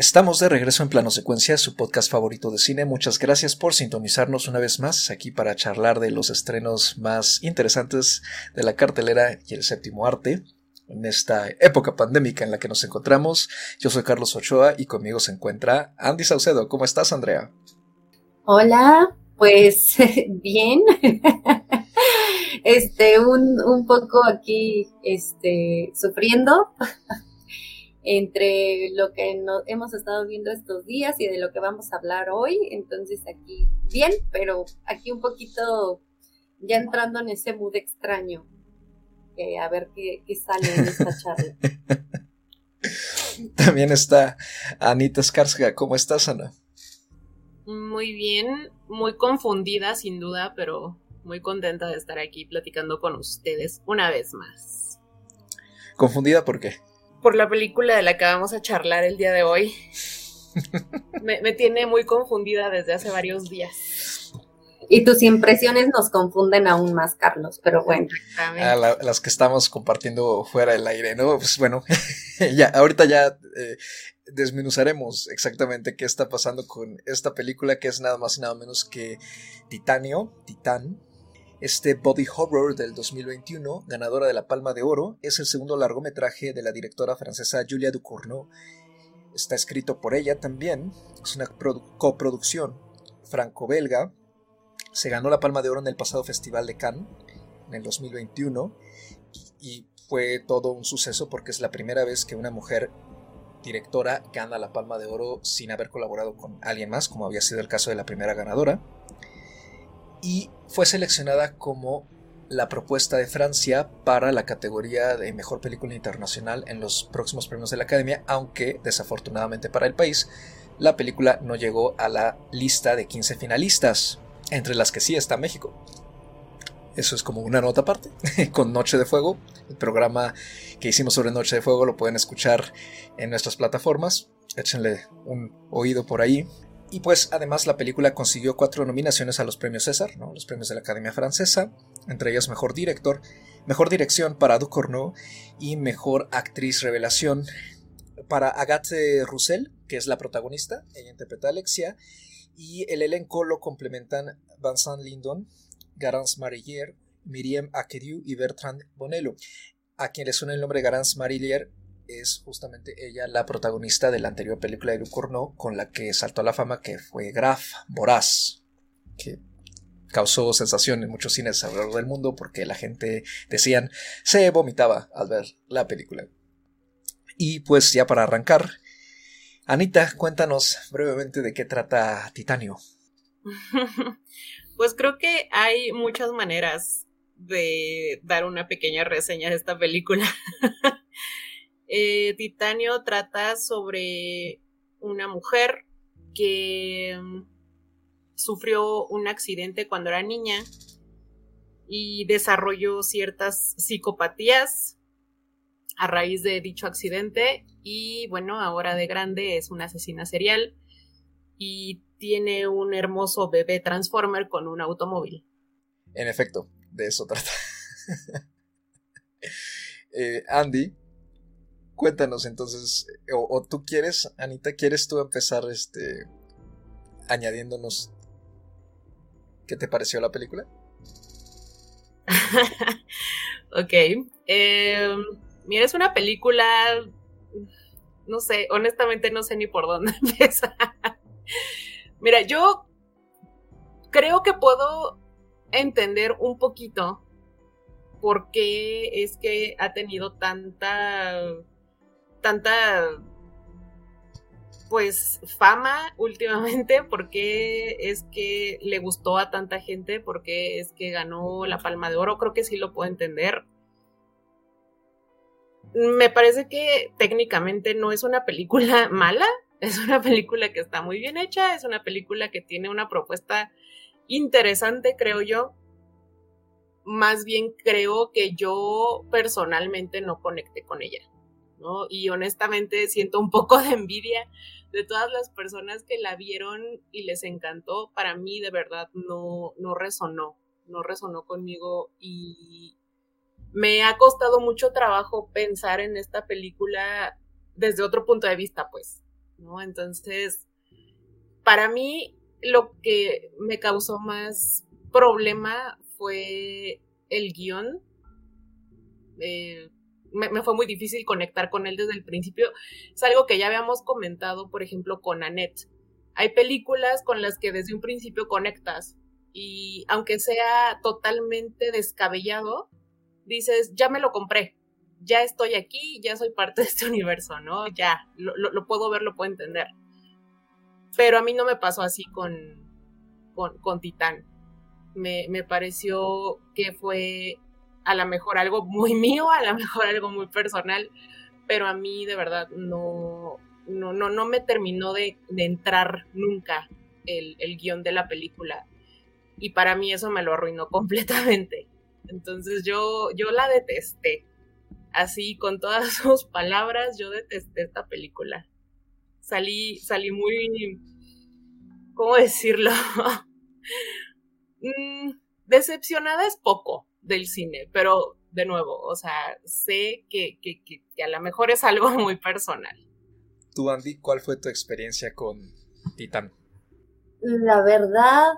Estamos de regreso en Plano Secuencia, su podcast favorito de cine. Muchas gracias por sintonizarnos una vez más aquí para charlar de los estrenos más interesantes de la cartelera y el séptimo arte en esta época pandémica en la que nos encontramos. Yo soy Carlos Ochoa y conmigo se encuentra Andy Saucedo. ¿Cómo estás, Andrea? Hola, pues bien. Este, un, poco aquí, este, sufriendo entre lo que hemos estado viendo estos días y de lo que vamos a hablar hoy. Entonces aquí bien, pero aquí un poquito ya entrando en ese mood extraño. a ver qué, sale en esta charla. También está Anita Skarsga. ¿Cómo estás, Ana? Muy bien, muy confundida sin duda, pero muy contenta de estar aquí platicando con ustedes una vez más. ¿Confundida por qué? Por la película de la que vamos a charlar el día de hoy. me, tiene muy confundida desde hace varios días. Y tus impresiones nos confunden aún más, Carlos, pero bueno. las que estamos compartiendo fuera del aire, ¿no? Pues bueno, ya, ahorita ya eh, desmenuzaremos exactamente qué está pasando con esta película que es nada más y nada menos que Titanio, Titán, este body horror del 2021, ganadora de la Palma de Oro, es el segundo largometraje de la directora francesa Julia Ducournau. Está escrito por ella también, es una coproducción franco-belga. Se ganó la Palma de Oro en el pasado Festival de Cannes, en el 2021, y fue todo un suceso porque es la primera vez que una mujer directora gana la Palma de Oro sin haber colaborado con alguien más, como había sido el caso de la primera ganadora y fue seleccionada como la propuesta de Francia para la categoría de Mejor Película Internacional en los próximos premios de la Academia, aunque desafortunadamente para el país la película no llegó a la lista de 15 finalistas, entre las que sí está México. Eso es como una nota aparte, con Noche de Fuego, el programa que hicimos sobre Noche de Fuego lo pueden escuchar en nuestras plataformas, échenle un oído por ahí. Y pues además la película consiguió cuatro nominaciones a los premios César, ¿no? los premios de la Academia Francesa, entre ellos Mejor Director, Mejor Dirección para Ducournau y Mejor Actriz Revelación para Agathe Roussel, que es la protagonista, ella interpreta a Alexia, y el elenco lo complementan Vincent Lindon, Garance Marillier, Miriam Akeriu y Bertrand Bonello. A quien le suena el nombre Garance Marillier es justamente ella la protagonista de la anterior película de Ducournau con la que saltó a la fama, que fue Graf, Voraz, que causó sensación en muchos cines alrededor del mundo porque la gente decían se vomitaba al ver la película. Y pues ya para arrancar, Anita, cuéntanos brevemente de qué trata Titanio. Pues creo que hay muchas maneras de dar una pequeña reseña de esta película. Eh, Titanio trata sobre una mujer que mm, sufrió un accidente cuando era niña y desarrolló ciertas psicopatías a raíz de dicho accidente y bueno, ahora de grande es una asesina serial y tiene un hermoso bebé Transformer con un automóvil. En efecto, de eso trata. Eh, Andy, cuéntanos entonces, o, tú quieres, Anita, ¿quieres tú empezar este añadiéndonos qué te pareció la película? ok. Em, mira, es una película, no sé, honestamente no sé ni por dónde empezar. mira, yo creo que puedo entender un poquito por qué es que ha tenido tanta tanta pues fama últimamente, porque es que le gustó a tanta gente, porque es que ganó la Palma de Oro, creo que sí lo puedo entender. Me parece que técnicamente no es una película mala, es una película que está muy bien hecha, es una película que tiene una propuesta interesante, creo yo. Más bien creo que yo personalmente no conecté con ella. Y honestamente siento un poco de envidia de todas las personas que la vieron y les encantó. Para mí de verdad no, no resonó, no resonó conmigo y me ha costado mucho trabajo pensar en esta película desde otro punto de vista, pues. ¿no? Entonces, para mí, lo que me causó más problema fue el guion. Eh, me, fue muy difícil conectar con él desde el principio. Es algo que ya habíamos comentado, por ejemplo, con Annette. Hay películas con las que desde un principio conectas y aunque sea totalmente descabellado, dices, ya me lo compré, ya estoy aquí, ya soy parte de este universo, ¿no? Ya, lo, puedo ver, lo puedo entender. Pero a mí no me pasó así con, con, Titán. Me, me pareció que fue a lo mejor algo muy mío, a lo mejor algo muy personal, pero a mí de verdad no, no, no, no me terminó de, entrar nunca el, el, guion de la película. Y para mí eso me lo arruinó completamente. Entonces yo, yo la detesté. Así, con todas sus palabras, yo detesté esta película. Salí, salí muy, ¿cómo decirlo? Mm, decepcionada es poco del cine, pero de nuevo, o sea, sé que, que, que, a lo mejor es algo muy personal. Tú, Andy, ¿cuál fue tu experiencia con Titán? La verdad,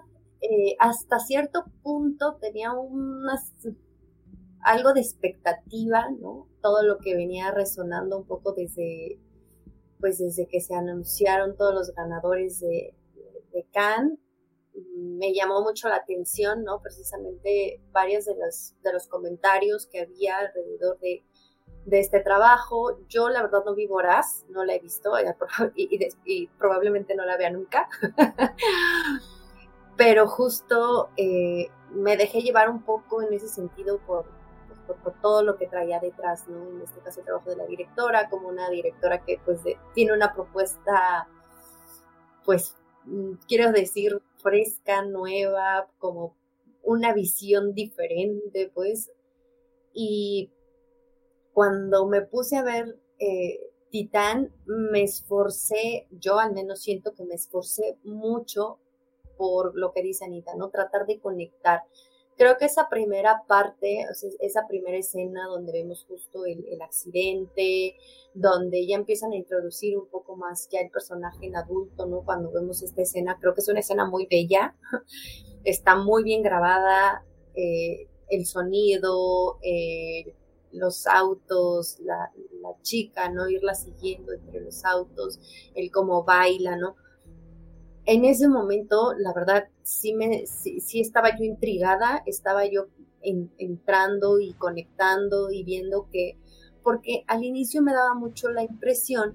eh, hasta cierto punto tenía unas, algo de expectativa, ¿no? Todo lo que venía resonando un poco desde, pues desde que se anunciaron todos los ganadores de, de Cannes, me llamó mucho la atención, ¿no? Precisamente varios de los, de los comentarios que había alrededor de, de este trabajo. Yo la verdad no vi Voraz, no la he visto y, probablemente no la vea nunca. pero justo eh, me dejé llevar un poco en ese sentido por, por, todo lo que traía detrás, ¿no? En este caso el trabajo de la directora, como una directora que pues tiene una propuesta, pues mm, quiero decir, fresca, nueva, como una visión diferente, pues. Y cuando me puse a ver eh, Titán, me esforcé, yo al menos siento que me esforcé mucho por lo que dice Anita, ¿no? Tratar de conectar. Creo que esa primera parte, esa primera escena donde vemos justo el, accidente, donde ya empiezan a introducir un poco más ya el personaje en adulto, ¿no? Cuando vemos esta escena, creo que es una escena muy bella, está muy bien grabada, eh, el sonido, eh, los autos, la, la, chica, ¿no? Irla siguiendo entre los autos, el cómo baila, ¿no? En ese momento, la verdad, sí, me, sí, estaba yo intrigada, estaba yo entrando y conectando y viendo que, porque al inicio me daba mucho la impresión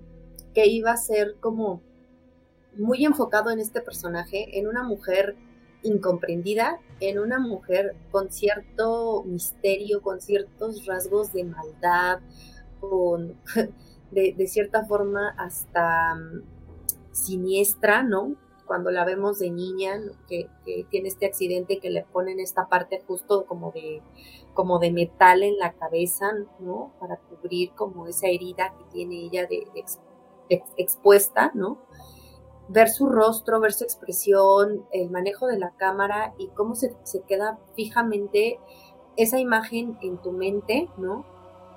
que iba a ser como muy enfocado en este personaje, en una mujer incomprendida, en una mujer con cierto misterio, con ciertos rasgos de maldad, con de, de cierta forma hasta mm, siniestra, ¿no? Cuando la vemos de niña, que, tiene este accidente que le ponen esta parte justo como de, como de metal en la cabeza, ¿no? Para cubrir como esa herida que tiene ella de, expuesta, ¿no? Ver su rostro, ver su expresión, el manejo de la cámara y cómo se, queda fijamente esa imagen en tu mente, ¿no?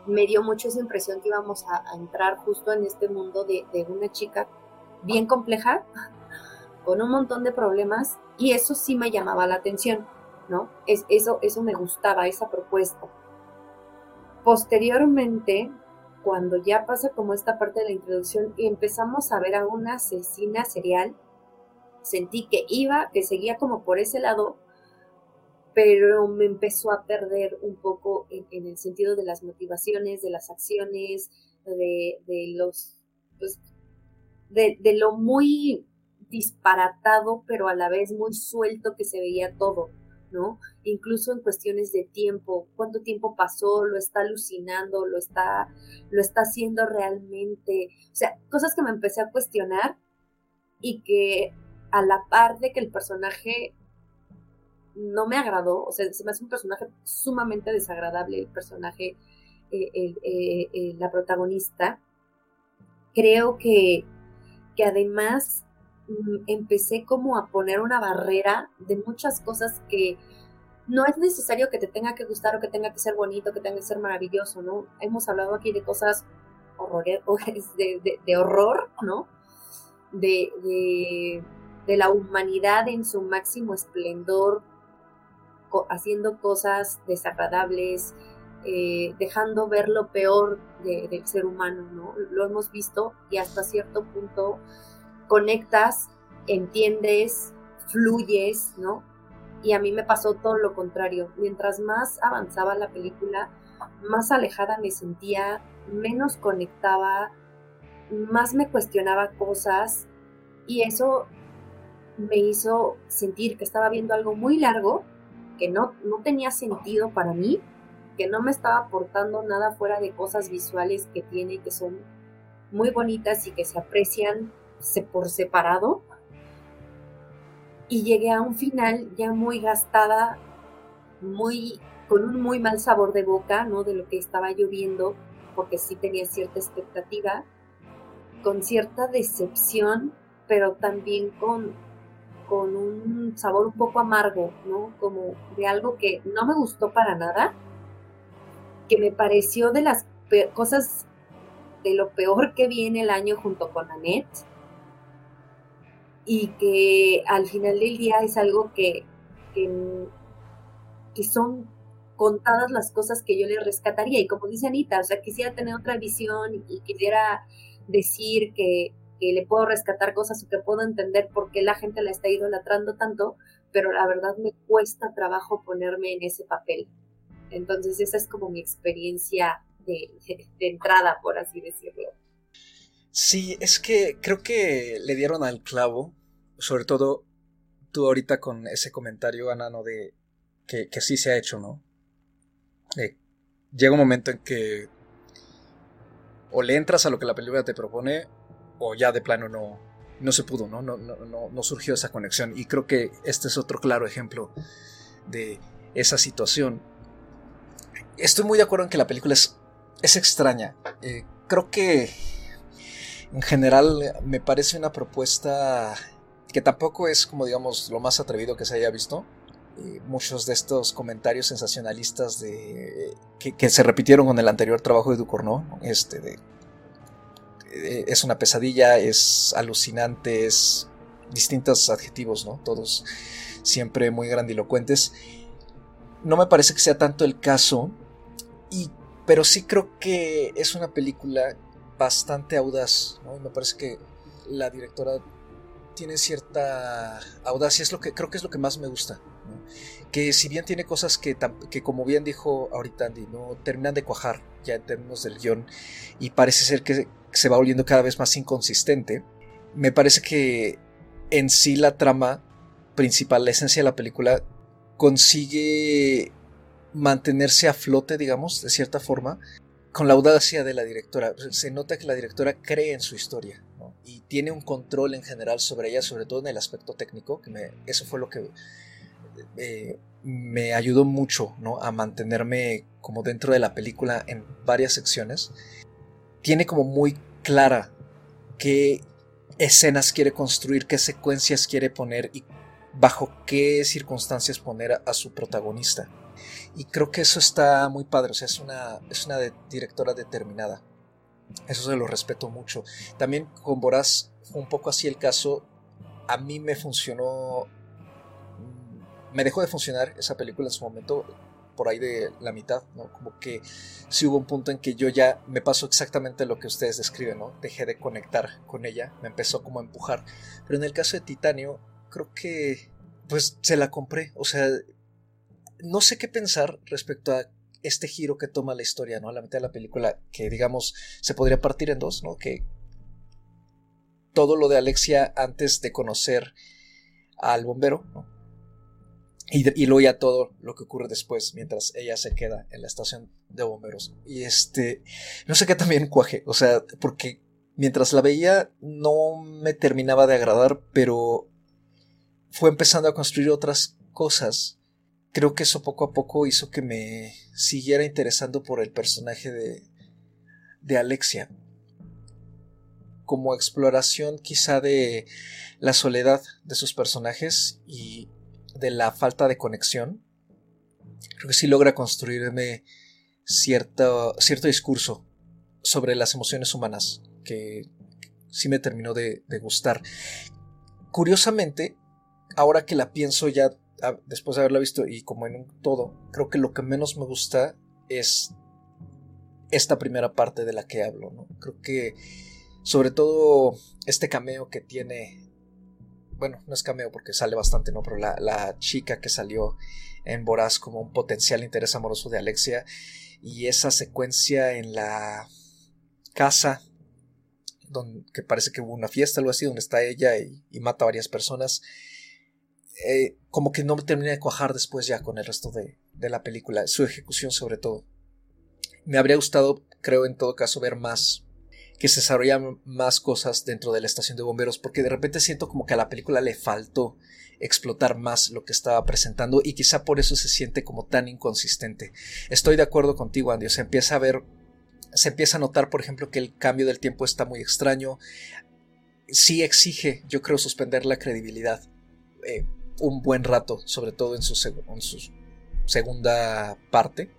Me dio mucho esa impresión que íbamos a, entrar justo en este mundo de, de una chica bien compleja, con un montón de problemas y eso sí me llamaba la atención, ¿no? Es, eso, eso me gustaba, esa propuesta. Posteriormente, cuando ya pasa como esta parte de la introducción y empezamos a ver a una asesina serial, sentí que iba, que seguía como por ese lado, pero me empezó a perder un poco en, el sentido de las motivaciones, de las acciones, de, los, pues, de, de, lo muy disparatado, pero a la vez muy suelto que se veía todo, ¿no? Incluso en cuestiones de tiempo, cuánto tiempo pasó, lo está alucinando, lo está, lo está haciendo realmente, o sea, cosas que me empecé a cuestionar y que a la par de que el personaje no me agradó, o sea, se me hace un personaje sumamente desagradable, el personaje, eh, eh, eh, la protagonista, creo que, que además empecé como a poner una barrera de muchas cosas que no es necesario que te tenga que gustar o que tenga que ser bonito, que tenga que ser maravilloso, ¿no? Hemos hablado aquí de cosas de, de, horror, ¿no? de, de, de la humanidad en su máximo esplendor, haciendo cosas desagradables, eh, dejando ver lo peor del ser humano, ¿no? Lo hemos visto y hasta cierto punto conectas, entiendes, fluyes, ¿no? Y a mí me pasó todo lo contrario. Mientras más avanzaba la película, más alejada me sentía, menos conectaba, más me cuestionaba cosas y eso me hizo sentir que estaba viendo algo muy largo, que no, no tenía sentido para mí, que no me estaba aportando nada fuera de cosas visuales que tiene que son muy bonitas y que se aprecian por separado. Y llegué a un final ya muy gastada, muy con un muy mal sabor de boca, ¿no? De lo que estaba lloviendo, porque sí tenía cierta expectativa, con cierta decepción, pero también con, con un sabor un poco amargo, ¿no? Como de algo que no me gustó para nada, que me pareció de las cosas de lo peor que viene el año junto con Annette y que al final del día es algo que, que, que son contadas las cosas que yo le rescataría. Y como dice Anita, o sea, quisiera tener otra visión y quisiera decir que, le puedo rescatar cosas o que puedo entender por qué la gente la está idolatrando tanto, pero la verdad me cuesta trabajo ponerme en ese papel. Entonces esa es como mi experiencia de, de entrada, por así decirlo. Sí, es que creo que le dieron al clavo, sobre todo tú ahorita con ese comentario, Ana, ¿no? De que, que sí se ha hecho, ¿no? Eh, llega un momento en que o le entras a lo que la película te propone o ya de plano no, no se pudo, ¿no? No, no, no surgió esa conexión. Y creo que este es otro claro ejemplo de esa situación. Estoy muy de acuerdo en que la película es, es extraña. Eh, creo que en general me parece una propuesta que tampoco es como digamos lo más atrevido que se haya visto. Eh, muchos de estos comentarios sensacionalistas de que, se repitieron con el anterior trabajo de Ducournau, este es una pesadilla, es alucinante, es distintos adjetivos, ¿no? Todos siempre muy grandilocuentes. No me parece que sea tanto el caso, y, pero sí creo que es una película bastante audaz, me parece que la directora tiene cierta audacia, es lo que creo que es lo que más me gusta que si bien tiene cosas que, que, como bien dijo ahorita Andy, no terminan de cuajar ya en términos del guion y parece ser que se va volviendo cada vez más inconsistente, me parece que en sí la trama principal, la esencia de la película, consigue mantenerse a flote, digamos, de cierta forma, con la audacia de la directora. Se nota que la directora cree en su historia y tiene un control en general sobre ella, sobre todo en el aspecto técnico, que eso fue lo que eh, me ayudó mucho ¿no? a mantenerme como dentro de la película en varias secciones. Tiene como muy clara qué escenas quiere construir, qué secuencias quiere poner y bajo qué circunstancias poner a, su protagonista. Y creo que eso está muy padre, o sea, es una, es una directora determinada. Eso se lo respeto mucho. También con Boraz un poco así el caso. A mí me funcionó me dejó de funcionar esa película en su momento, por ahí de la mitad, ¿no? Como que sí hubo un punto en que yo ya me pasó exactamente lo que ustedes describen, ¿no? Dejé de conectar con ella, me empezó como a empujar. Pero en el caso de Titanio, creo que pues se la compré, o sea, no sé qué pensar respecto a este giro que toma la historia, ¿no? A la mitad de la película, que digamos se podría partir en dos, ¿no? Que todo lo de Alexia antes de conocer al bombero, ¿no? Y, luego ya todo lo que ocurre después, mientras ella se queda en la estación de bomberos. Y este, no sé qué también cuaje, o sea, porque mientras la veía no me terminaba de agradar, pero fue empezando a construir otras cosas. Creo que eso poco a poco hizo que me siguiera interesando por el personaje de, de Alexia. Como exploración quizá de la soledad de sus personajes y de la falta de conexión, creo que sí logra construirme cierto, cierto discurso sobre las emociones humanas que, sí me terminó de, gustar. Curiosamente, ahora que la pienso ya después de haberla visto y como en un todo, creo que lo que menos me gusta es esta primera parte de la que hablo, ¿no? Creo que sobre todo este cameo que tiene, bueno, no es cameo porque sale bastante, ¿no? Pero la, la chica que salió en Voraz como un potencial interés amoroso de Alexia y esa secuencia en la casa donde, que parece que hubo una fiesta, algo así, donde está ella y, mata a varias personas. Eh, como que no termina de cuajar después ya con el resto de, de, la película, su ejecución sobre todo. Me habría gustado, creo en todo caso, ver más, que se desarrollaran más cosas dentro de la estación de bomberos, porque de repente siento como que a la película le faltó explotar más lo que estaba presentando y quizá por eso se siente como tan inconsistente. Estoy de acuerdo contigo, Andy, se empieza a ver se empieza a notar, por ejemplo, que el cambio del tiempo está muy extraño. Sí exige, yo creo, suspender la credibilidad eh, un buen rato, sobre todo en su, segunda parte.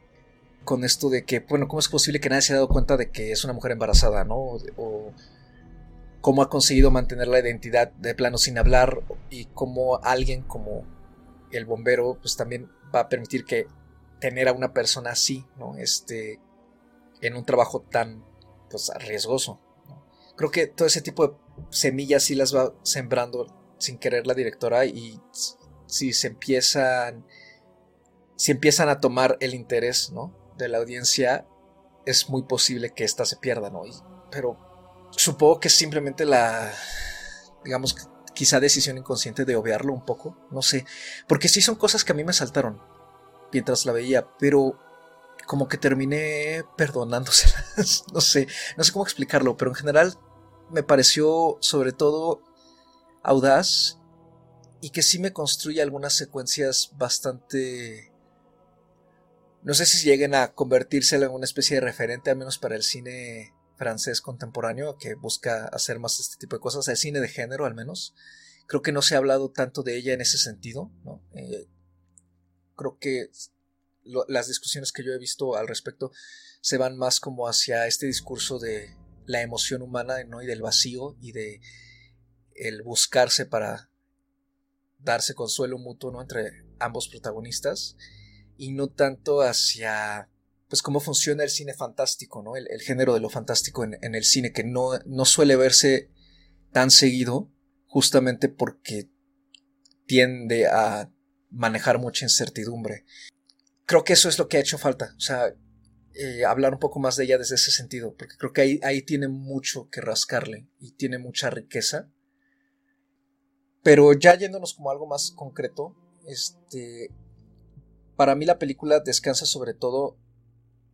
Con esto de que, bueno, ¿cómo es posible que nadie se haya dado cuenta de que es una mujer embarazada, ¿no? O, cómo ha conseguido mantener la identidad de plano sin hablar y cómo alguien como el bombero, pues también va a permitir que tener a una persona así, ¿no? Este, en un trabajo tan pues, riesgoso. Creo que todo ese tipo de semillas sí las va sembrando sin querer la directora y si se empiezan si empiezan a tomar el interés ¿no? de la audiencia es muy posible que ésta se pierda ¿no? pero supongo que simplemente la digamos quizá decisión inconsciente de obviarlo un poco no sé porque sí son cosas que a mí me saltaron mientras la veía pero como que terminé perdonándoselas. no sé, no sé cómo explicarlo, pero en general me pareció sobre todo audaz y que sí me construye algunas secuencias bastante... No sé si lleguen a convertirse en una especie de referente, al menos para el cine francés contemporáneo, que busca hacer más este tipo de cosas, el cine de género al menos. Creo que no se ha hablado tanto de ella en ese sentido, ¿no? Eh, creo que las discusiones que yo he visto al respecto se van más como hacia este discurso de la emoción humana ¿no? y del vacío y de el buscarse para darse consuelo mutuo ¿no? entre ambos protagonistas y no tanto hacia pues cómo funciona el cine fantástico, ¿no? El, género de lo fantástico en, el cine, que no, no suele verse tan seguido, justamente porque tiende a manejar mucha incertidumbre creo que eso es lo que ha hecho falta. O sea, eh, hablar un poco más de ella desde ese sentido, porque creo que ahí, ahí tiene mucho que rascarle y tiene mucha riqueza. Pero ya yéndonos como algo más concreto, este, para mí la película descansa sobre todo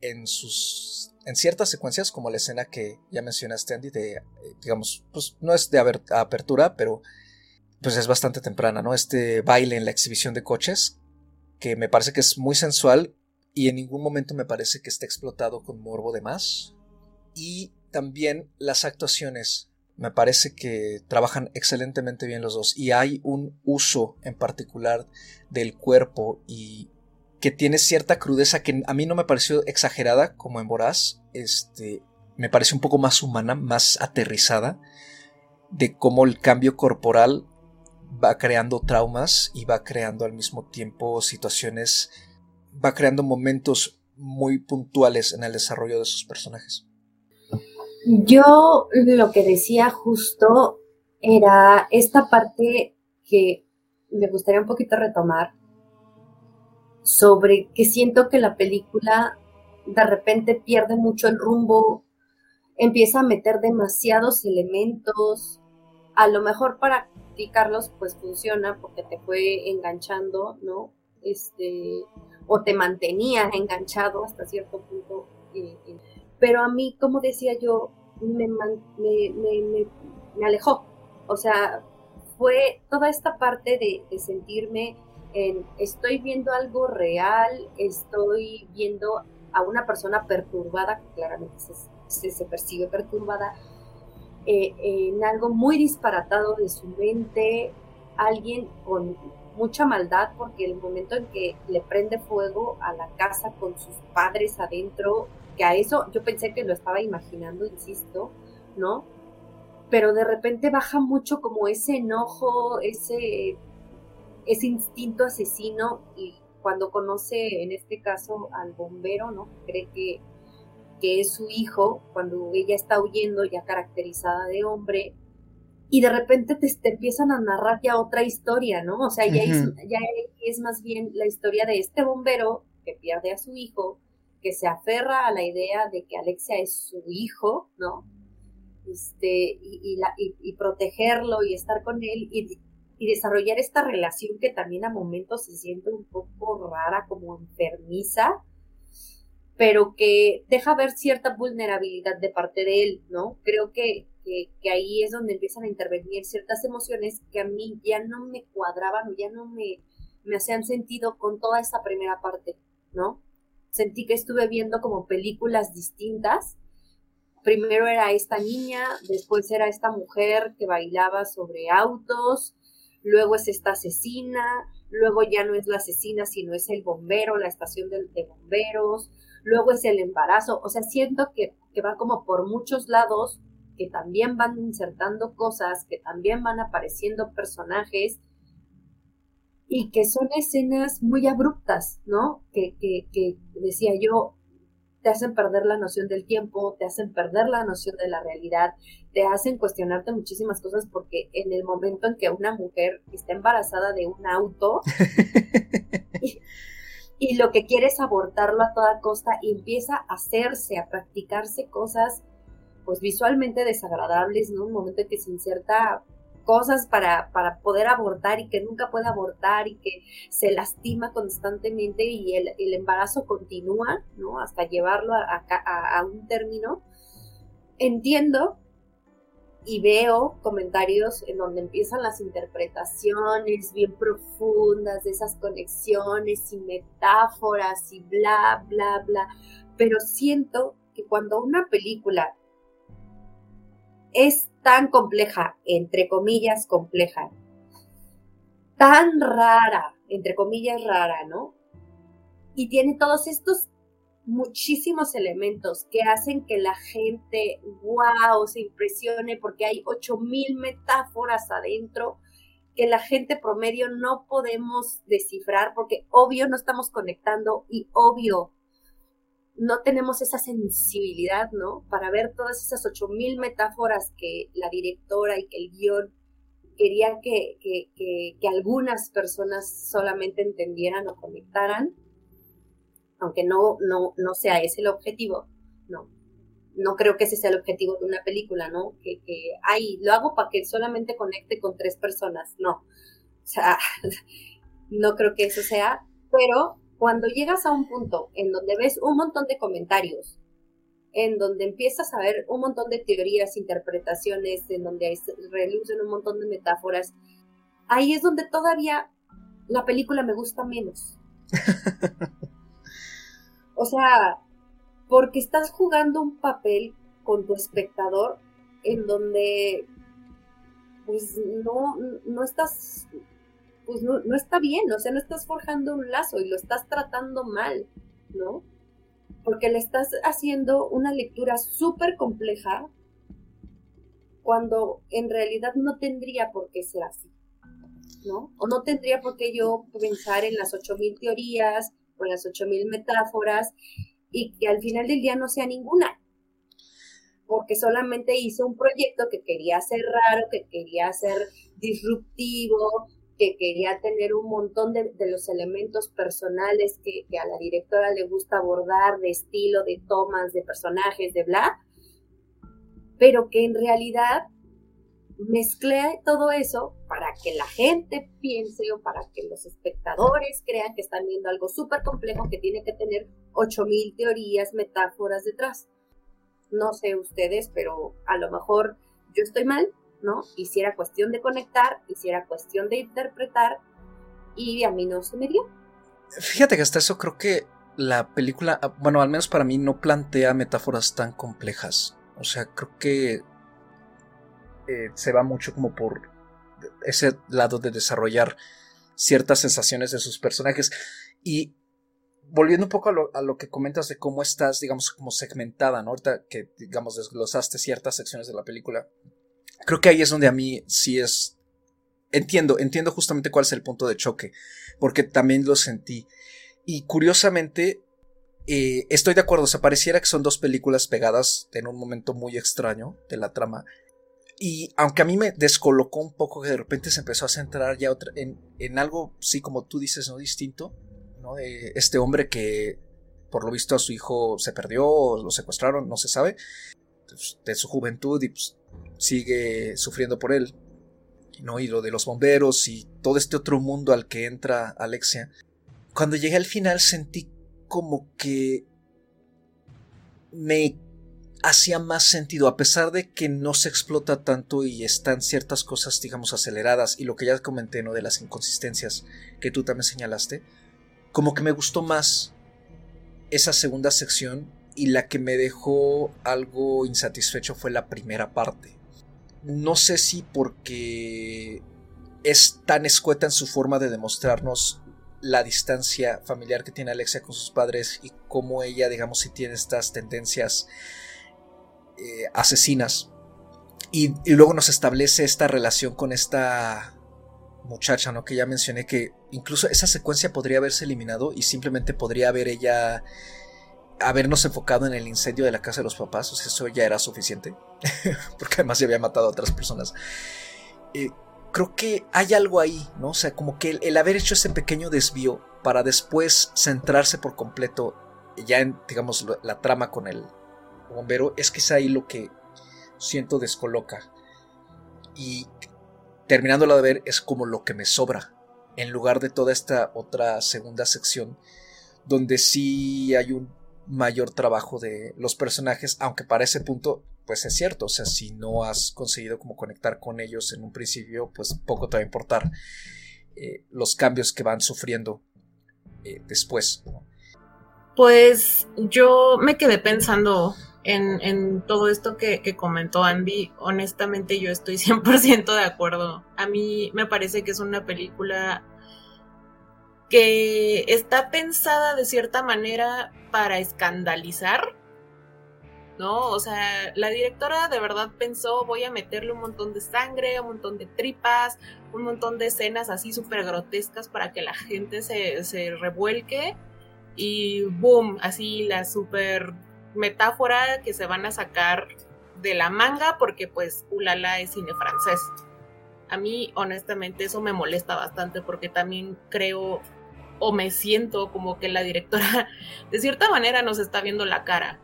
en sus en ciertas secuencias como la escena que ya mencionaste Andy de eh, digamos pues no es de apertura pero pues es bastante temprana no este baile en la exhibición de coches que me parece que es muy sensual y en ningún momento me parece que esté explotado con morbo de más. Y también las actuaciones. Me parece que trabajan excelentemente bien los dos y hay un uso en particular del cuerpo y que tiene cierta crudeza que a mí no me pareció exagerada como en Voraz, este, me parece un poco más humana, más aterrizada, de cómo el cambio corporal va creando traumas y va creando al mismo tiempo situaciones, va creando momentos muy puntuales en el desarrollo de sus personajes. Yo lo que decía justo era esta parte que me gustaría un poquito retomar sobre que siento que la película de repente pierde mucho el rumbo, empieza a meter demasiados elementos, a lo mejor para Carlos, pues funciona porque te fue enganchando, ¿no? Este, o te mantenía enganchado hasta cierto punto. Eh, eh. Pero a mí, como decía yo, me, me, alejó. O sea, fue toda esta parte de, sentirme en, estoy viendo algo real, estoy viendo a una persona perturbada, que claramente se, se percibe perturbada, eh, en algo muy disparatado de su mente, alguien con mucha maldad, porque el momento en que le prende fuego a la casa con sus padres adentro, que a eso yo pensé que lo estaba imaginando, insisto, ¿no? pero de repente baja mucho como ese enojo, ese, ese instinto asesino y cuando conoce en este caso al bombero, ¿no? Cree que, que es su hijo, cuando ella está huyendo ya caracterizada de hombre, y de repente te, empiezan a narrar ya otra historia, ¿no? O sea, ya, es, ya es más bien la historia de este bombero que pierde a su hijo, que se aferra a la idea de que Alexia es su hijo, ¿no? Este, y, protegerlo y estar con él y, desarrollar esta relación que también a momentos se siente un poco rara, como enfermiza, pero que deja ver cierta vulnerabilidad de parte de él, ¿no? Creo que, que, ahí es donde empiezan a intervenir ciertas emociones que a mí ya no me cuadraban o ya no me, me hacían sentido con toda esta primera parte, ¿no? Sentí que estuve viendo como películas distintas. Primero era esta niña, después era esta mujer que bailaba sobre autos, luego es esta asesina, luego ya no es la asesina, sino es el bombero, la estación de, de bomberos, luego es el embarazo, o sea, siento que, que va como por muchos lados que también van insertando cosas, que también van apareciendo personajes y que son escenas muy abruptas, ¿no? Que, que, que decía yo, te hacen perder la noción del tiempo, te hacen perder la noción de la realidad, te hacen cuestionarte muchísimas cosas porque en el momento en que una mujer está embarazada de un auto y, y, lo que quiere es abortarlo a toda costa y empieza a hacerse, a practicarse cosas pues visualmente desagradables, ¿no? Un momento en que se inserta cosas para, para poder abortar y que nunca puede abortar y que se lastima constantemente y el, embarazo continúa, ¿no? Hasta llevarlo a, un término. Entiendo y veo comentarios en donde empiezan las interpretaciones bien profundas de esas conexiones y metáforas y bla, bla, bla, pero siento que cuando una película es tan compleja, entre comillas compleja, tan rara, entre comillas rara, ¿no? Y tiene todos estos muchísimos elementos que hacen que la gente, wow, se impresione porque hay ocho mil metáforas adentro que la gente promedio no podemos descifrar porque obvio no estamos conectando y obvio no tenemos esa sensibilidad, ¿no? Para ver todas esas ocho mil metáforas que la directora y que el guion quería que, que, algunas personas solamente entendieran o conectaran, aunque no, no, no sea ese el objetivo, no. No creo que ese sea el objetivo de una película, ¿no? Que, que ay, lo hago para que solamente conecte con tres personas, no. O sea, no creo que eso sea, pero cuando llegas a un punto en donde ves un montón de comentarios, en donde empiezas a ver un montón de teorías, interpretaciones, en donde relucen un montón de metáforas, ahí es donde todavía la película me gusta menos. o sea, porque estás jugando un papel con tu espectador en donde pues no, no estás pues no, está bien, o sea, no estás forjando un lazo y lo estás tratando mal, ¿no? Porque le estás haciendo una lectura súper compleja cuando en realidad no tendría por qué ser así, ¿no? O no tendría por qué yo pensar en las ocho mil teorías o en las ocho mil metáforas y que al final del día no sea ninguna, porque solamente hice un proyecto que quería ser raro, que quería ser disruptivo, que quería tener un montón de, los elementos personales que, a la directora le gusta abordar, de estilo, de tomas, de personajes, de bla, pero que en realidad mezclé todo eso para que la gente piense o para que los espectadores crean que están viendo algo súper complejo que tiene que tener 8000 teorías, metáforas detrás. No sé ustedes, pero a lo mejor yo estoy mal, ¿no? Hiciera cuestión de conectar, hiciera cuestión de interpretar y a mí no se me dio. Fíjate que hasta eso creo que la película, ah, bueno, al menos para mí no plantea metáforas tan complejas. O sea, creo que eh, se va mucho como por ese lado de desarrollar ciertas sensaciones de sus personajes. Y volviendo un poco a lo, a lo, que comentas de cómo estás, digamos, como segmentada, ¿no? Ahorita que, digamos, desglosaste ciertas secciones de la película, creo que ahí es donde a mí sí es... Entiendo, entiendo justamente cuál es el punto de choque, porque también lo sentí. Y curiosamente, eh, estoy de acuerdo, se pareciera que son dos películas pegadas en un momento muy extraño de la trama. Y aunque a mí me descolocó un poco que de repente se empezó a centrar ya otra, en, en, algo, sí, como tú dices, no distinto, ¿no? De este hombre que por lo visto a su hijo se perdió o lo secuestraron, no se sabe, pues, de su juventud y pues, sigue sufriendo por él. ¿no? Y lo de los bomberos y todo este otro mundo al que entra Alexia. Cuando llegué al final sentí como que me hacía más sentido, a pesar de que no se explota tanto y están ciertas cosas, digamos, aceleradas, y lo que ya comenté, ¿no? De las inconsistencias que tú también señalaste, como que me gustó más esa segunda sección y la que me dejó algo insatisfecho fue la primera parte. No sé si porque es tan escueta en su forma de demostrarnos la distancia familiar que tiene Alexia con sus padres y cómo ella, digamos, si tiene estas tendencias eh, asesinas. Y, luego nos establece esta relación con esta muchacha, ¿no? Que ya mencioné que incluso esa secuencia podría haberse eliminado y simplemente podría haber ella habernos enfocado en el incendio de la casa de los papás, o sea, eso ya era suficiente, porque además ya había matado a otras personas. Eh, creo que hay algo ahí, ¿no? O sea, como que el, haber hecho ese pequeño desvío para después centrarse por completo ya en, digamos, la trama con el bombero, es es ahí lo que siento descoloca. Y terminándola de ver es como lo que me sobra, en lugar de toda esta otra segunda sección, donde sí hay un mayor trabajo de los personajes, aunque para ese punto pues es cierto, o sea, si no has conseguido como conectar con ellos en un principio, pues poco te va a importar eh, los cambios que van sufriendo eh, después. Pues yo me quedé pensando en, todo esto que, que, comentó Andy. Honestamente yo estoy 100% de acuerdo. A mí me parece que es una película que está pensada de cierta manera para escandalizar ¿no? O sea, la directora de verdad pensó, voy a meterle un montón de sangre, un montón de tripas, un montón de escenas así súper grotescas para que la gente se, se revuelque y boom, así la súper metáfora que se van a sacar de la manga porque pues ulala es cine francés. A mí honestamente eso me molesta bastante porque también creo o me siento como que la directora de cierta manera nos está viendo la cara.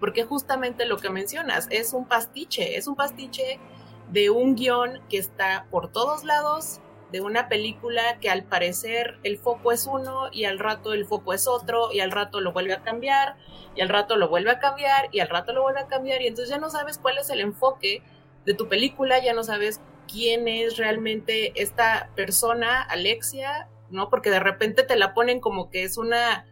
Porque justamente lo que mencionas es un pastiche, es un pastiche de un guion que está por todos lados, de una película que al parecer el foco es uno y al rato el foco es otro y al rato lo vuelve a cambiar y al rato lo vuelve a cambiar y al rato lo vuelve a cambiar y entonces ya no sabes cuál es el enfoque de tu película, ya no sabes quién es realmente esta persona, Alexia, ¿no? Porque de repente te la ponen como que es una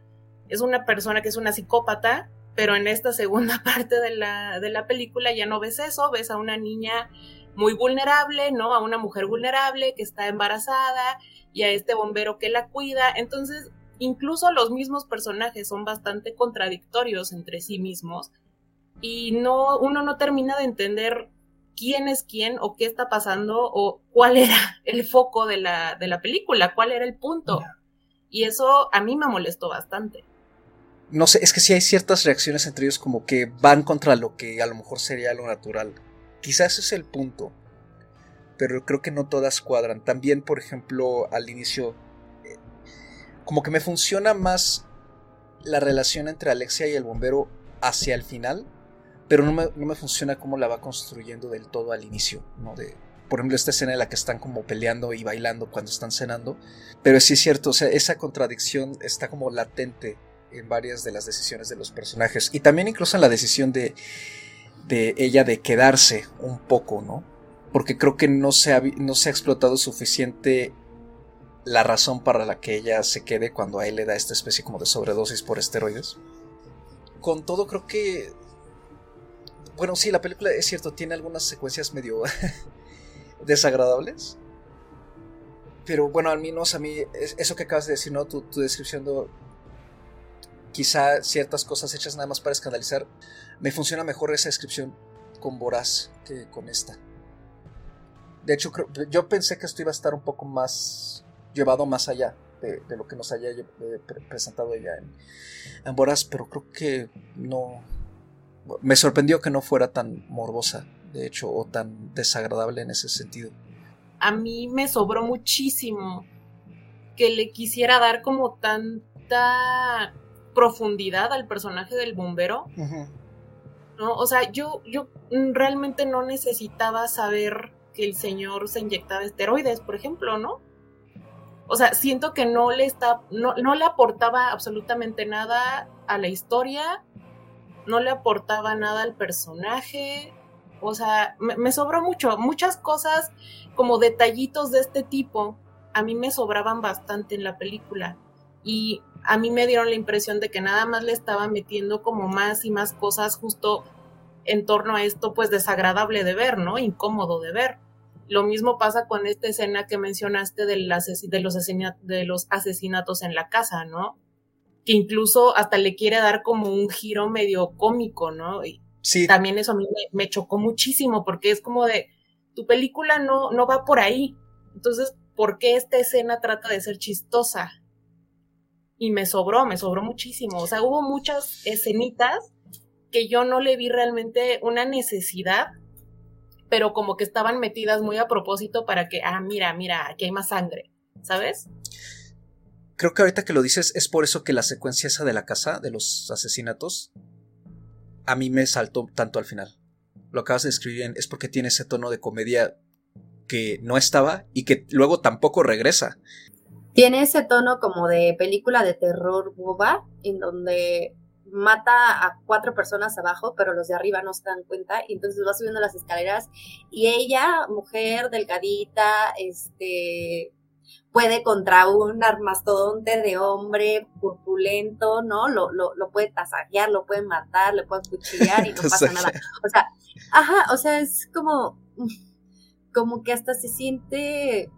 es una persona que es una psicópata pero en esta segunda parte de la, de la película ya no ves eso, ves a una niña muy vulnerable, ¿no? A una mujer vulnerable que está embarazada y a este bombero que la cuida. Entonces, incluso los mismos personajes son bastante contradictorios entre sí mismos y no, uno no termina de entender quién es quién o qué está pasando o cuál era el foco de la, de la película, cuál era el punto. Y eso a mí me molestó bastante no sé, es que sí hay ciertas reacciones entre ellos como que van contra lo que a lo mejor sería lo natural. Quizás ese es el punto, pero creo que no todas cuadran. También, por ejemplo, al inicio, eh, como que me funciona más la relación entre Alexia y el bombero hacia el final, pero no me, funciona cómo la va construyendo del todo al inicio, ¿no? De, por ejemplo, esta escena en la que están como peleando y bailando cuando están cenando. Pero sí es cierto, o sea, esa contradicción está como latente en varias de las decisiones de los personajes y también incluso en la decisión de, de ella de quedarse un poco, ¿no? Porque creo que no se, ha, no se ha explotado suficiente la razón para la que ella se quede cuando a él le da esta especie como de sobredosis por esteroides. Con todo creo que... Bueno, sí, la película es cierto, tiene algunas secuencias medio desagradables. Pero bueno, al menos a mí, eso que acabas de decir, ¿no? Tu, descripción de, quizá ciertas cosas hechas nada más para escandalizar, me funciona mejor esa descripción con Voraz que con esta. De hecho, yo pensé que esto iba a estar un poco más llevado más allá de, lo que nos haya presentado ella en, en Boras, pero creo que no. Me sorprendió que no fuera tan morbosa, de hecho, o tan desagradable en ese sentido. A mí me sobró muchísimo que le quisiera dar como tanta profundidad al personaje del bombero. ¿no? O sea, yo, yo realmente no necesitaba saber que el señor se inyectaba esteroides, por ejemplo, ¿no? O sea, siento que no le está, no, no le aportaba absolutamente nada a la historia, no le aportaba nada al personaje. O sea, me, me sobró mucho, muchas cosas como detallitos de este tipo, a mí me sobraban bastante en la película. Y a mí me dieron la impresión de que nada más le estaba metiendo como más y más cosas justo en torno a esto, pues desagradable de ver, ¿no? Incómodo de ver. Lo mismo pasa con esta escena que mencionaste de, de, los, de los asesinatos en la casa, ¿no? Que incluso hasta le quiere dar como un giro medio cómico, ¿no? Y sí. También eso a mí me, me, chocó muchísimo porque es como de, tu película no, no va por ahí. Entonces, ¿por qué esta escena trata de ser chistosa? y me sobró, me sobró muchísimo. O sea, hubo muchas escenitas que yo no le vi realmente una necesidad, pero como que estaban metidas muy a propósito para que, ah, mira, mira, aquí hay más sangre, ¿sabes? Creo que ahorita que lo dices es por eso que la secuencia esa de la casa, de los asesinatos, a mí me saltó tanto al final. Lo acabas de escribir bien, es porque tiene ese tono de comedia que no estaba y que luego tampoco regresa. Tiene ese tono como de película de terror boba, en donde mata a cuatro personas abajo, pero los de arriba no se dan cuenta, y entonces va subiendo las escaleras, y ella, mujer delgadita, este puede contra un armastodonte de hombre purpulento, ¿no? Lo, lo, lo puede tasajear, lo puede matar, le puede cuchillar y no pasa nada. O sea, ajá, o sea, es como, como que hasta se siente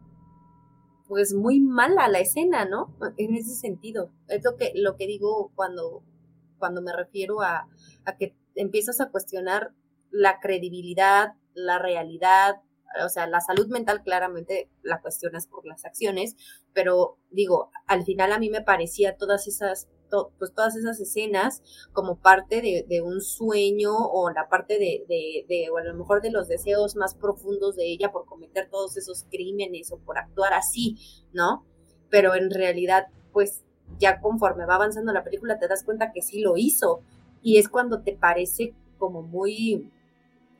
pues muy mala la escena, ¿no? En ese sentido. Es lo que, lo que digo cuando, cuando me refiero a, a que empiezas a cuestionar la credibilidad, la realidad, o sea, la salud mental claramente la cuestionas por las acciones, pero digo, al final a mí me parecía todas esas pues todas esas escenas como parte de, un sueño o la parte de, de, o a lo mejor de los deseos más profundos de ella por cometer todos esos crímenes o por actuar así, ¿no? Pero en realidad, pues ya conforme va avanzando la película te das cuenta que sí lo hizo y es cuando te parece como muy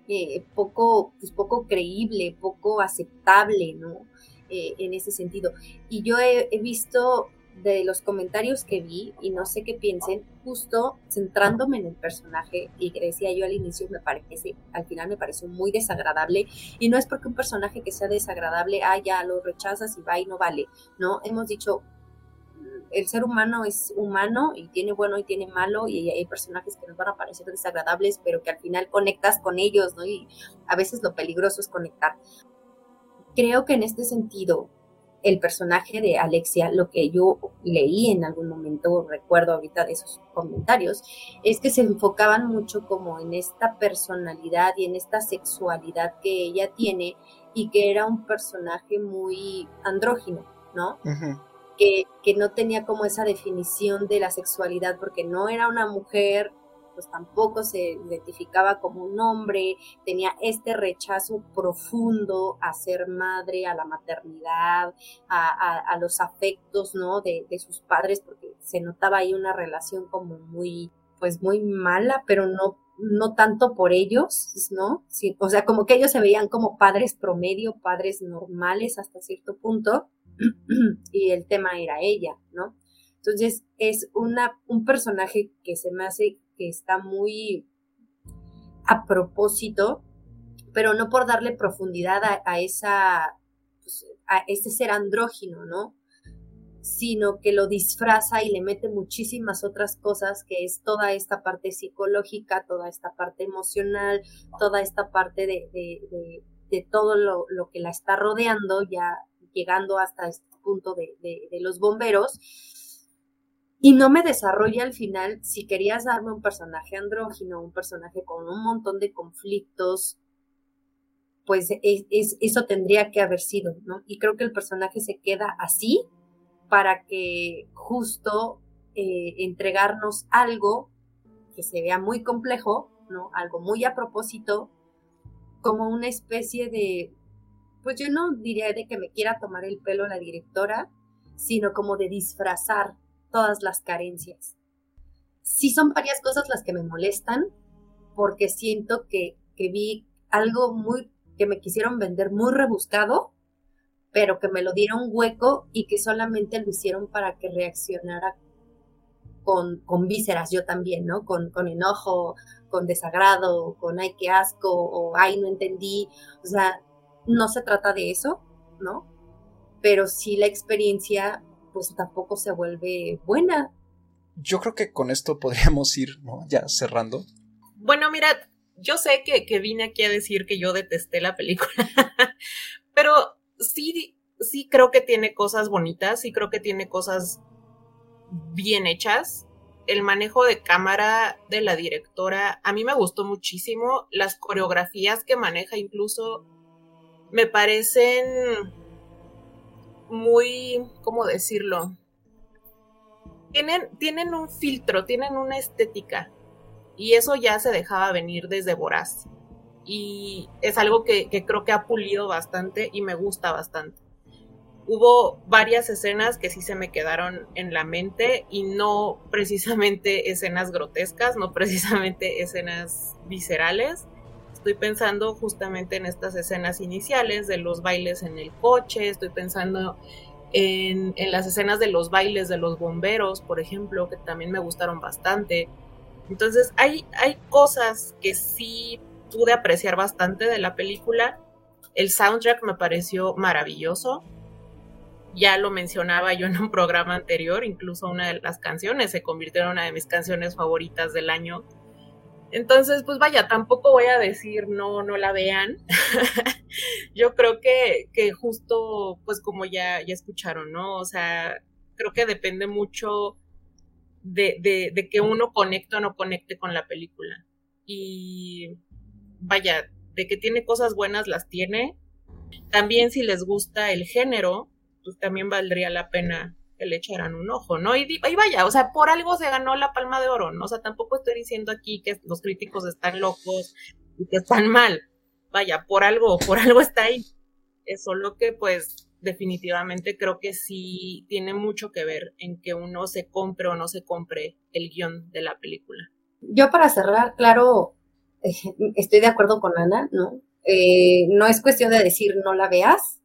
eh, poco, pues poco creíble, poco aceptable, ¿no? Eh, en ese sentido. Y yo he, he visto de los comentarios que vi, y no sé qué piensen, justo centrándome en el personaje, y que decía yo al inicio, me parece, al final me pareció muy desagradable, y no es porque un personaje que sea desagradable, ah, ya lo rechazas y va y no vale, ¿no? Hemos dicho, el ser humano es humano y tiene bueno y tiene malo, y hay personajes que nos van a parecer desagradables, pero que al final conectas con ellos, ¿no? Y a veces lo peligroso es conectar. Creo que en este sentido, el personaje de Alexia, lo que yo leí en algún momento, recuerdo ahorita de esos comentarios, es que se enfocaban mucho como en esta personalidad y en esta sexualidad que ella tiene y que era un personaje muy andrógino, ¿no? Que, que no tenía como esa definición de la sexualidad porque no era una mujer pues tampoco se identificaba como un hombre, tenía este rechazo profundo a ser madre, a la maternidad, a, los afectos, ¿no? De, sus padres, porque se notaba ahí una relación como muy, pues muy mala, pero no no tanto por ellos, ¿no? o sea, como que ellos se veían como padres promedio, padres normales hasta cierto punto, y el tema era ella, ¿no? Entonces es una, un personaje que se me hace que está muy a propósito, pero no por darle profundidad a, esa, pues, a ese ser andrógino, ¿no? Sino que lo disfraza y le mete muchísimas otras cosas, que es toda esta parte psicológica, toda esta parte emocional, toda esta parte de, de, de, todo lo, lo, que la está rodeando, ya llegando hasta este punto de, los bomberos y no me desarrolla al final, si querías darme un personaje andrógino, un personaje con un montón de conflictos, pues es, eso tendría que haber sido, ¿no? Y creo que el personaje se queda así para que justo eh, entregarnos algo que se vea muy complejo, ¿no? Algo muy a propósito, como una especie de, pues yo no diría de que me quiera tomar el pelo la directora, sino como de disfrazar todas las carencias. Sí son varias cosas las que me molestan, porque siento que, que vi algo muy que me quisieron vender muy rebuscado, pero que me lo dieron hueco y que solamente lo hicieron para que reaccionara con, con vísceras yo también, ¿no? Con, con enojo, con desagrado, con ay, qué asco, o ay, no entendí. O sea, no se trata de eso, ¿no? Pero sí la experiencia, pues tampoco se vuelve buena. Yo creo que con esto podríamos ir, ¿no? Ya cerrando. Bueno, mira, yo sé que, que vine aquí a decir que yo detesté la película, pero sí, sí creo que tiene cosas bonitas, sí creo que tiene cosas bien hechas. El manejo de cámara de la directora a mí me gustó muchísimo. Las coreografías que maneja incluso me parecen muy, ¿cómo decirlo? Tienen, tienen un filtro, tienen una estética. Y eso ya se dejaba venir desde Voraz. Y es algo que, que creo que ha pulido bastante y me gusta bastante hubo varias escenas que sí se me quedaron en la mente y no precisamente escenas grotescas, no precisamente escenas viscerales. Estoy pensando justamente en estas escenas iniciales de los bailes en el coche, estoy pensando en, las escenas de los bailes de los bomberos, por ejemplo, que también me gustaron bastante. Entonces hay, hay cosas que sí pude apreciar bastante de la película. El soundtrack me pareció maravilloso ya lo mencionaba yo en un programa anterior, incluso una de las canciones se convirtió en una de mis canciones favoritas del año. Entonces, pues vaya, tampoco voy a decir no, no la vean. yo creo que, que, justo, pues como ya, ya escucharon, ¿no? O sea, creo que depende mucho de, de, de que uno conecte o no conecte con la película. Y vaya, de que tiene cosas buenas, las tiene. También si les gusta el género, pues también valdría la pena que le echaran un ojo, ¿no? Y, vaya, o sea, por algo se ganó la palma de oro, ¿no? O sea, tampoco estoy diciendo aquí que los críticos están locos y que están mal. Vaya, por algo, por algo está ahí. Es solo que, pues, definitivamente creo que sí tiene mucho que ver en que uno se compre o no se compre el guion de la película. Yo para cerrar, claro, estoy de acuerdo con Ana, ¿no? Eh, no es cuestión de decir no la veas,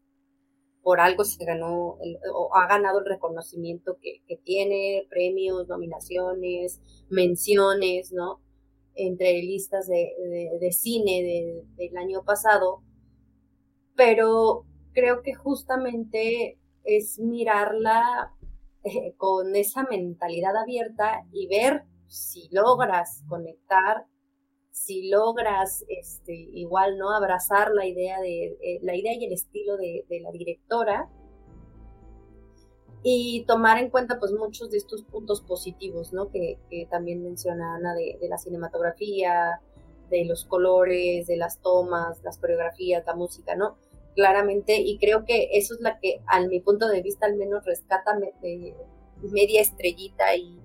por algo se ganó o ha ganado el reconocimiento que, tiene, premios, nominaciones, menciones, ¿no? Entre listas de, cine del año pasado. Pero creo que justamente es mirarla eh, con esa mentalidad abierta y ver si logras conectar si logras este, igual no abrazar la idea de eh, la idea y el estilo de, la directora y tomar en cuenta pues muchos de estos puntos positivos ¿no? que, también menciona Ana de, la cinematografía de los colores de las tomas las coreografías la música no claramente y creo que eso es la que a mi punto de vista al menos rescata media estrellita y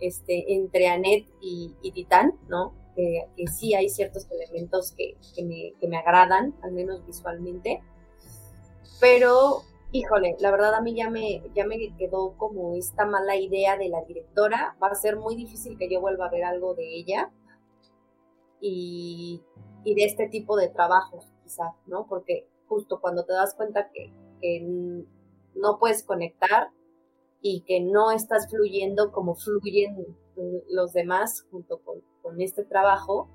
este entre Annette y, y Titán no que, sí hay ciertos elementos que, me, que, me, agradan, al menos visualmente. Pero, híjole, la verdad a mí ya me, ya me quedó como esta mala idea de la directora. Va a ser muy difícil que yo vuelva a ver algo de ella y, y de este tipo de trabajos, quizá, ¿no? Porque justo cuando te das cuenta que, que no puedes conectar y que no estás fluyendo como fluyen los demás junto con, con este trabajo,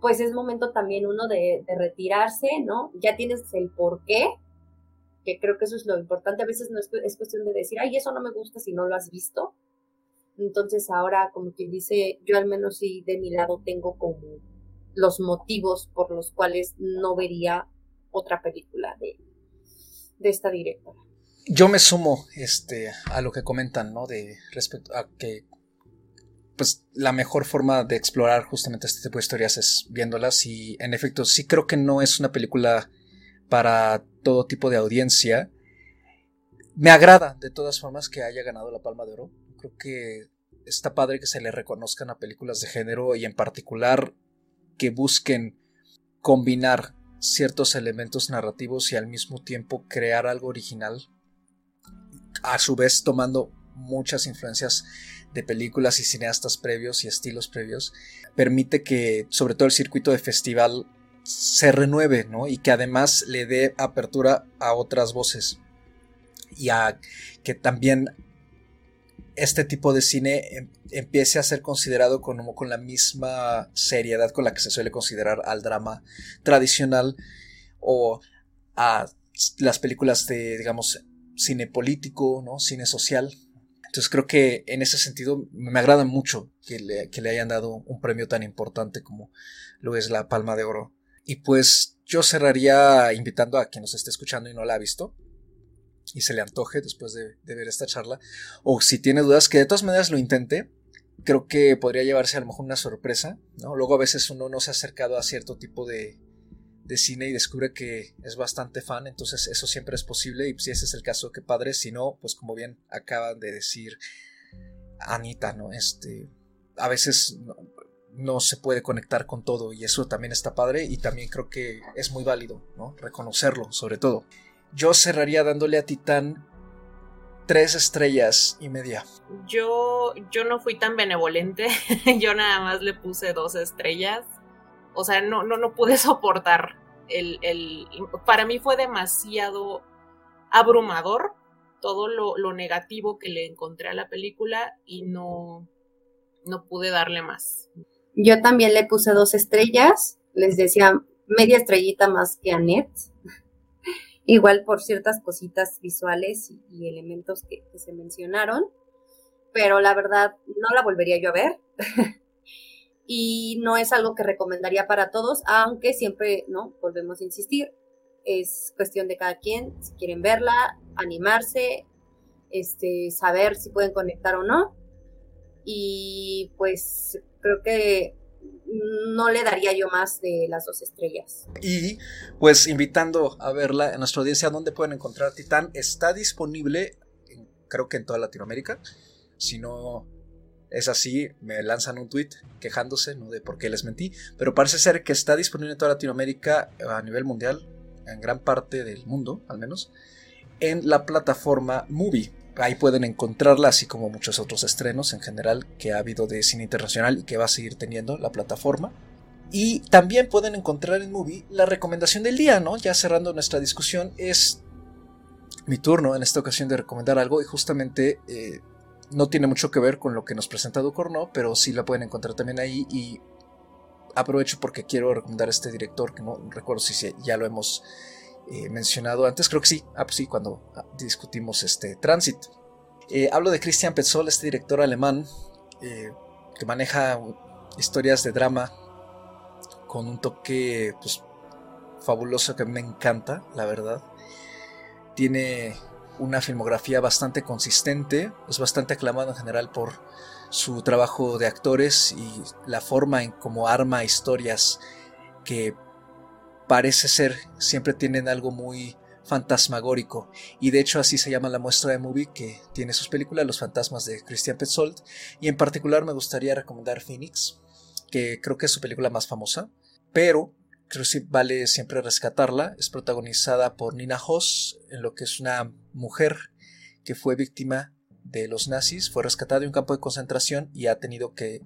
pues es momento también uno de, retirarse, ¿no? Ya tienes el por qué, que creo que eso es lo importante. A veces no es, es, cuestión de decir, ay, eso no me gusta si no lo has visto. Entonces ahora, como quien dice, yo al menos sí de mi lado tengo como los motivos por los cuales no vería otra película de, de esta directora. Yo me sumo este, a lo que comentan, ¿no? De respecto a que pues la mejor forma de explorar justamente este tipo de historias es viéndolas y en efecto sí creo que no es una película para todo tipo de audiencia. Me agrada de todas formas que haya ganado la Palma de Oro. Creo que está padre que se le reconozcan a películas de género y en particular que busquen combinar ciertos elementos narrativos y al mismo tiempo crear algo original, a su vez tomando muchas influencias de películas y cineastas previos y estilos previos, permite que sobre todo el circuito de festival se renueve, ¿no? Y que además le dé apertura a otras voces y a que también este tipo de cine em, empiece a ser considerado como con la misma seriedad con la que se suele considerar al drama tradicional o a las películas de, digamos, cine político, ¿no? Cine social. Entonces creo que en ese sentido me agrada mucho que le, hayan dado un premio tan importante como lo es la Palma de Oro. Y pues yo cerraría invitando a quien nos esté escuchando y no la ha visto y se le antoje después de, ver esta charla. O si tiene dudas, que de todas maneras lo intente. Creo que podría llevarse a lo mejor una sorpresa. ¿no? Luego a veces uno no se ha acercado a cierto tipo de, de cine y descubre que es bastante fan, entonces eso siempre es posible y si ese es el caso, qué padre, si no, pues como bien acaban de decir Anita, ¿no? Este, a veces no, se puede conectar con todo y eso también está padre y también creo que es muy válido, ¿no? Reconocerlo, sobre todo. Yo cerraría dándole a Titán tres estrellas y media. Yo, yo no fui tan benevolente, yo nada más le puse dos estrellas o sea, no, no, no pude soportar para mí fue demasiado abrumador todo lo, negativo que le encontré a la película y no, no pude darle más. Yo también le puse dos estrellas, les decía media estrellita más que a igual por ciertas cositas visuales y, elementos que, que, se mencionaron, pero la verdad no la volvería yo a ver. y no es algo que recomendaría para todos, aunque siempre, ¿no? Volvemos a insistir, es cuestión de cada quien, si quieren verla, animarse, este, saber si pueden conectar o no. Y pues creo que no le daría yo más de las dos estrellas. Y pues invitando a verla en nuestra audiencia, ¿dónde pueden encontrar Titán? Está disponible, creo que en toda Latinoamérica. Si no, es así, me lanzan un tweet quejándose ¿no? de por qué les mentí, pero parece ser que está disponible en toda Latinoamérica a nivel mundial, en gran parte del mundo al menos, en la plataforma Movie. Ahí pueden encontrarla, así como muchos otros estrenos en general que ha habido de cine internacional y que va a seguir teniendo la plataforma. Y también pueden encontrar en Movie la recomendación del día, ¿no? Ya cerrando nuestra discusión, es mi turno en esta ocasión de recomendar algo y justamente eh, no tiene mucho que ver con lo que nos presenta Ducorno, pero sí la pueden encontrar también ahí y aprovecho porque quiero recomendar a este director que no recuerdo si ya lo hemos eh, mencionado antes, creo que sí, ah, pues sí, cuando ah, discutimos este Transit. Eh, hablo de Christian Petzold, este director alemán eh, que maneja historias de drama con un toque pues, fabuloso que me encanta, la verdad. Tiene una filmografía bastante consistente, es bastante aclamado en general por su trabajo de actores y la forma en cómo arma historias que parece ser siempre tienen algo muy fantasmagórico. Y de hecho así se llama la muestra de movie que tiene sus películas Los fantasmas de Christian Petzold. Y en particular me gustaría recomendar Phoenix que creo que es su película más famosa. Pero que vale siempre rescatarla. Es protagonizada por Nina Hoss, en lo que es una mujer que fue víctima de los nazis, fue rescatada de un campo de concentración y ha tenido que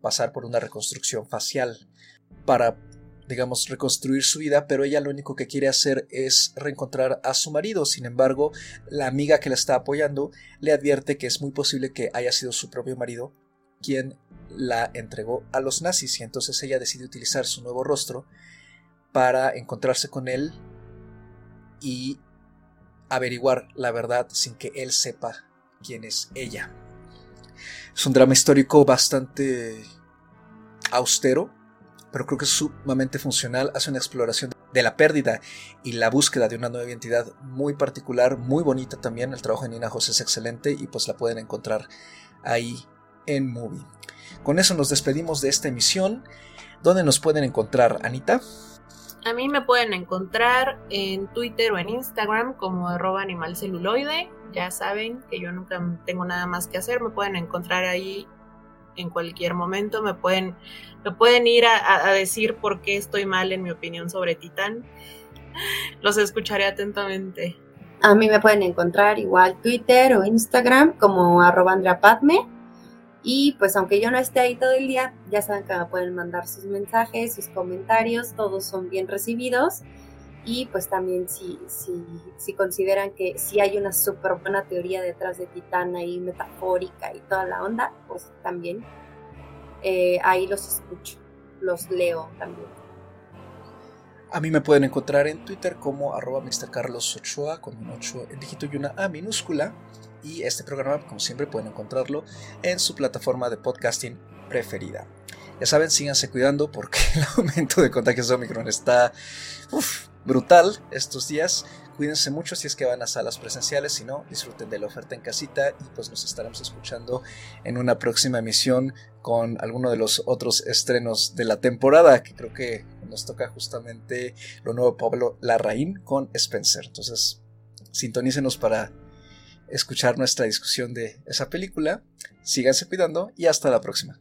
pasar por una reconstrucción facial para, digamos, reconstruir su vida, pero ella lo único que quiere hacer es reencontrar a su marido. Sin embargo, la amiga que la está apoyando le advierte que es muy posible que haya sido su propio marido quien la entregó a los nazis y entonces ella decide utilizar su nuevo rostro para encontrarse con él y averiguar la verdad sin que él sepa quién es ella. Es un drama histórico bastante austero, pero creo que es sumamente funcional. Hace una exploración de la pérdida y la búsqueda de una nueva identidad muy particular, muy bonita también. El trabajo de Nina José es excelente y pues la pueden encontrar ahí en Movie. Con eso nos despedimos de esta emisión. ¿Dónde nos pueden encontrar, Anita? A mí me pueden encontrar en Twitter o en Instagram como arroba animalceluloide. Ya saben que yo nunca tengo nada más que hacer. Me pueden encontrar ahí en cualquier momento. Me pueden, me pueden ir a, a decir por qué estoy mal en mi opinión sobre Titán. Los escucharé atentamente. A mí me pueden encontrar igual Twitter o Instagram como arroba Andrea Padme. Y pues aunque yo no esté ahí todo el día, ya saben que me pueden mandar sus mensajes, sus comentarios, todos son bien recibidos. Y pues también si, si, si consideran que si hay una súper buena teoría detrás de Titán ahí metafórica y toda la onda, pues también eh, ahí los escucho, los leo también. A mí me pueden encontrar en Twitter como arroba Ochoa con un 8 en dígito y una A minúscula. Y este programa, como siempre, pueden encontrarlo en su plataforma de podcasting preferida. Ya saben, síganse cuidando porque el aumento de contagios de Omicron está brutal estos días. Cuídense mucho si es que van a salas presenciales, si no, disfruten de la oferta en casita y pues nos estaremos escuchando en una próxima emisión con alguno de los otros estrenos de la temporada, que creo que nos toca justamente lo nuevo Pablo Larraín con Spencer. Entonces, sintonícenos para escuchar nuestra discusión de esa película. Síganse cuidando y hasta la próxima.